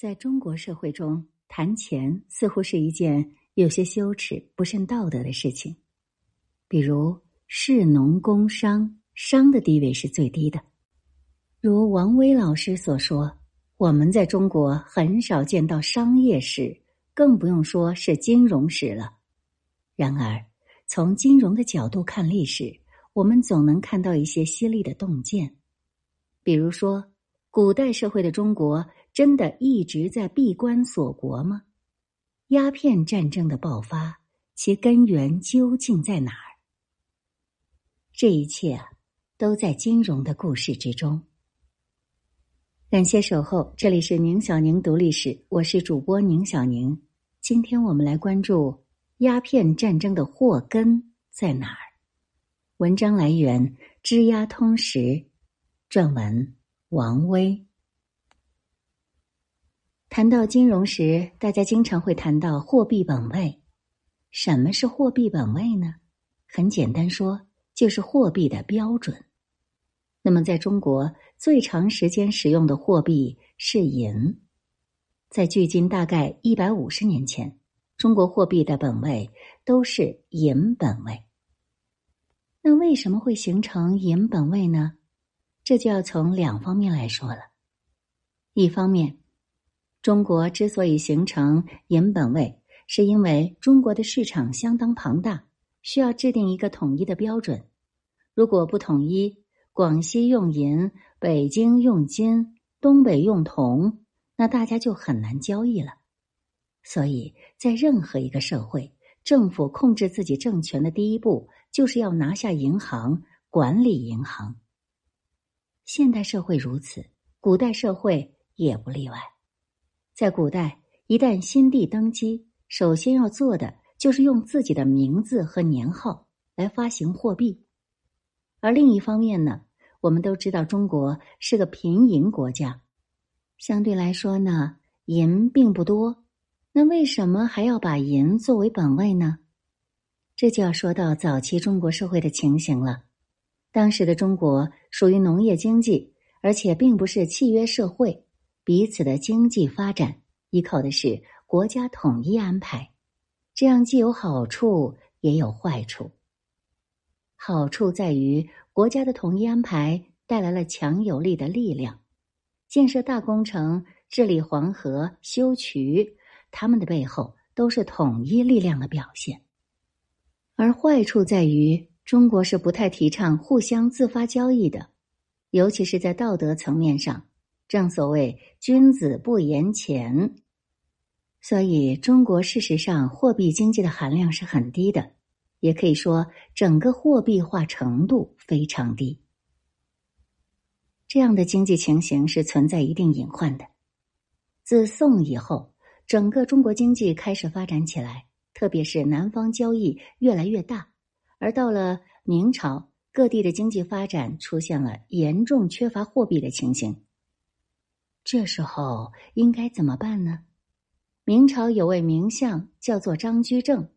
在中国社会中，谈钱似乎是一件有些羞耻、不甚道德的事情。比如，士农工商，商的地位是最低的。如王威老师所说，我们在中国很少见到商业史，更不用说是金融史了。然而，从金融的角度看历史，我们总能看到一些犀利的洞见。比如说，古代社会的中国。真的一直在闭关锁国吗？鸦片战争的爆发，其根源究竟在哪儿？这一切啊，都在金融的故事之中。感谢守候，这里是宁小宁读历史，我是主播宁小宁。今天我们来关注鸦片战争的祸根在哪儿。文章来源《知鸦通识》，撰文王威。谈到金融时，大家经常会谈到货币本位。什么是货币本位呢？很简单说，就是货币的标准。那么，在中国最长时间使用的货币是银。在距今大概一百五十年前，中国货币的本位都是银本位。那为什么会形成银本位呢？这就要从两方面来说了。一方面，中国之所以形成银本位，是因为中国的市场相当庞大，需要制定一个统一的标准。如果不统一，广西用银，北京用金，东北用铜，那大家就很难交易了。所以在任何一个社会，政府控制自己政权的第一步，就是要拿下银行，管理银行。现代社会如此，古代社会也不例外。在古代，一旦新帝登基，首先要做的就是用自己的名字和年号来发行货币。而另一方面呢，我们都知道中国是个贫银国家，相对来说呢，银并不多。那为什么还要把银作为本位呢？这就要说到早期中国社会的情形了。当时的中国属于农业经济，而且并不是契约社会。彼此的经济发展依靠的是国家统一安排，这样既有好处也有坏处。好处在于国家的统一安排带来了强有力的力量，建设大工程、治理黄河、修渠，他们的背后都是统一力量的表现。而坏处在于中国是不太提倡互相自发交易的，尤其是在道德层面上。正所谓君子不言钱，所以中国事实上货币经济的含量是很低的，也可以说整个货币化程度非常低。这样的经济情形是存在一定隐患的。自宋以后，整个中国经济开始发展起来，特别是南方交易越来越大，而到了明朝，各地的经济发展出现了严重缺乏货币的情形。这时候应该怎么办呢？明朝有位名相叫做张居正，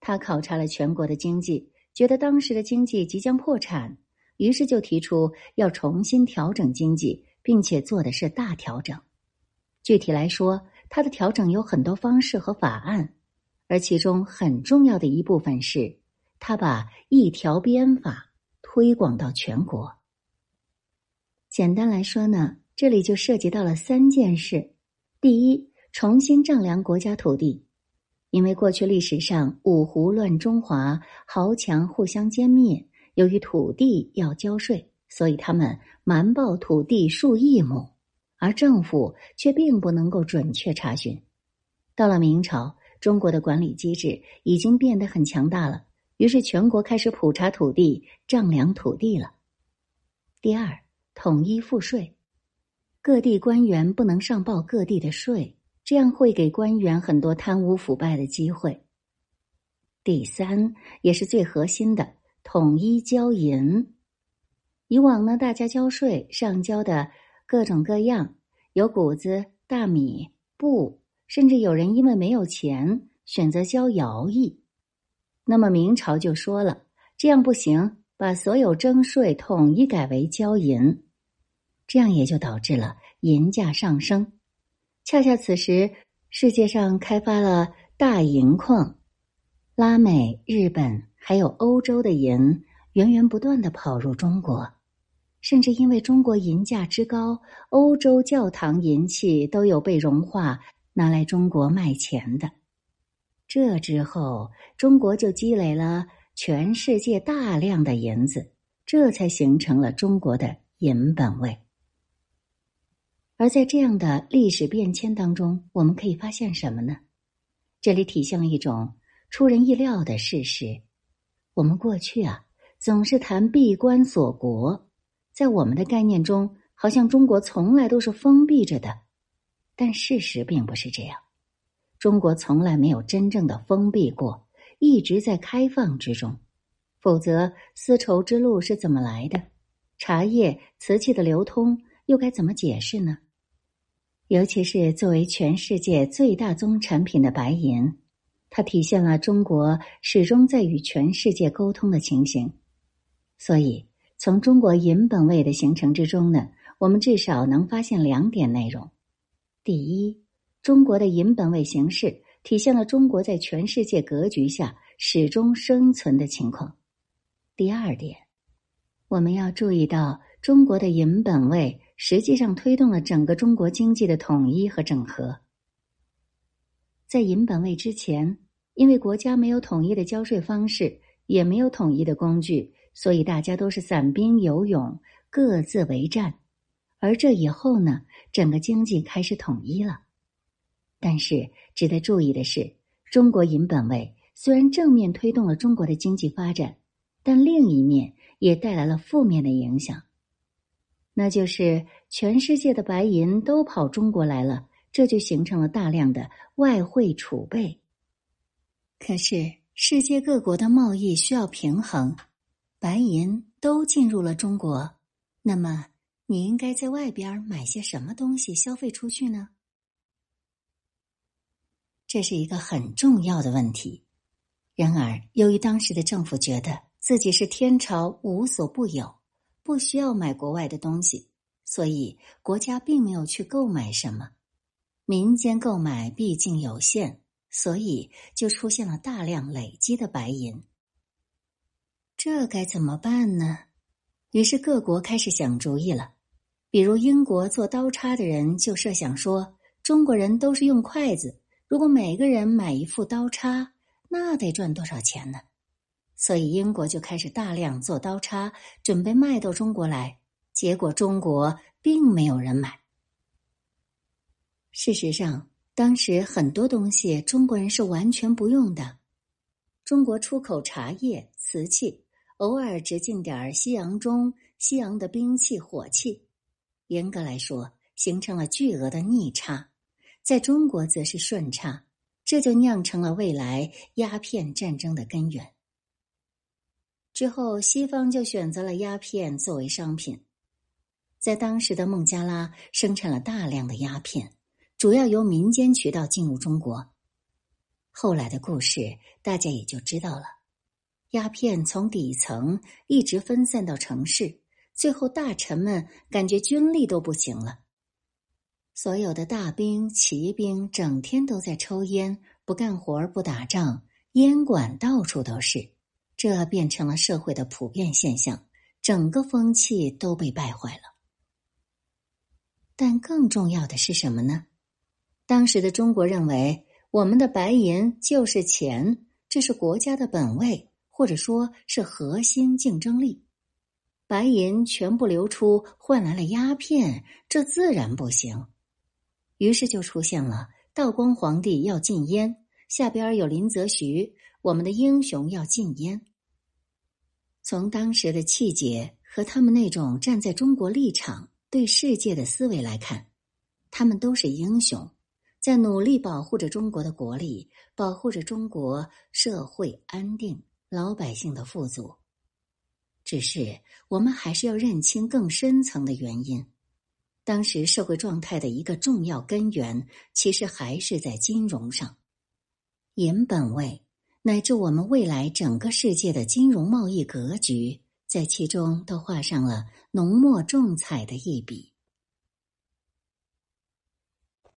他考察了全国的经济，觉得当时的经济即将破产，于是就提出要重新调整经济，并且做的是大调整。具体来说，他的调整有很多方式和法案，而其中很重要的一部分是，他把一条鞭法推广到全国。简单来说呢。这里就涉及到了三件事：第一，重新丈量国家土地，因为过去历史上五胡乱中华，豪强互相歼灭，由于土地要交税，所以他们瞒报土地数亿亩，而政府却并不能够准确查询。到了明朝，中国的管理机制已经变得很强大了，于是全国开始普查土地、丈量土地了。第二，统一赋税。各地官员不能上报各地的税，这样会给官员很多贪污腐败的机会。第三，也是最核心的，统一交银。以往呢，大家交税上交的各种各样，有谷子、大米、布，甚至有人因为没有钱选择交徭役。那么明朝就说了，这样不行，把所有征税统一改为交银。这样也就导致了银价上升，恰恰此时，世界上开发了大银矿，拉美、日本还有欧洲的银源源不断的跑入中国，甚至因为中国银价之高，欧洲教堂银器都有被融化拿来中国卖钱的。这之后，中国就积累了全世界大量的银子，这才形成了中国的银本位。而在这样的历史变迁当中，我们可以发现什么呢？这里体现了一种出人意料的事实：我们过去啊总是谈闭关锁国，在我们的概念中，好像中国从来都是封闭着的，但事实并不是这样。中国从来没有真正的封闭过，一直在开放之中。否则，丝绸之路是怎么来的？茶叶、瓷器的流通又该怎么解释呢？尤其是作为全世界最大宗产品的白银，它体现了中国始终在与全世界沟通的情形。所以，从中国银本位的形成之中呢，我们至少能发现两点内容：第一，中国的银本位形式体现了中国在全世界格局下始终生存的情况；第二点，我们要注意到中国的银本位。实际上推动了整个中国经济的统一和整合。在银本位之前，因为国家没有统一的交税方式，也没有统一的工具，所以大家都是散兵游勇，各自为战。而这以后呢，整个经济开始统一了。但是值得注意的是，中国银本位虽然正面推动了中国的经济发展，但另一面也带来了负面的影响。那就是全世界的白银都跑中国来了，这就形成了大量的外汇储备。可是世界各国的贸易需要平衡，白银都进入了中国，那么你应该在外边买些什么东西消费出去呢？这是一个很重要的问题。然而，由于当时的政府觉得自己是天朝无所不有。不需要买国外的东西，所以国家并没有去购买什么。民间购买毕竟有限，所以就出现了大量累积的白银。这该怎么办呢？于是各国开始想主意了。比如英国做刀叉的人就设想说：中国人都是用筷子，如果每个人买一副刀叉，那得赚多少钱呢？所以，英国就开始大量做刀叉，准备卖到中国来。结果，中国并没有人买。事实上，当时很多东西中国人是完全不用的。中国出口茶叶、瓷器，偶尔只进点西洋钟、西洋的兵器、火器。严格来说，形成了巨额的逆差。在中国则是顺差，这就酿成了未来鸦片战争的根源。之后，西方就选择了鸦片作为商品，在当时的孟加拉生产了大量的鸦片，主要由民间渠道进入中国。后来的故事大家也就知道了，鸦片从底层一直分散到城市，最后大臣们感觉军力都不行了，所有的大兵、骑兵整天都在抽烟，不干活不打仗，烟馆到处都是。这变成了社会的普遍现象，整个风气都被败坏了。但更重要的是什么呢？当时的中国认为，我们的白银就是钱，这是国家的本位，或者说是核心竞争力。白银全部流出换来了鸦片，这自然不行。于是就出现了道光皇帝要禁烟，下边有林则徐。我们的英雄要禁烟。从当时的气节和他们那种站在中国立场对世界的思维来看，他们都是英雄，在努力保护着中国的国力，保护着中国社会安定、老百姓的富足。只是我们还是要认清更深层的原因。当时社会状态的一个重要根源，其实还是在金融上，银本位。乃至我们未来整个世界的金融贸易格局，在其中都画上了浓墨重彩的一笔。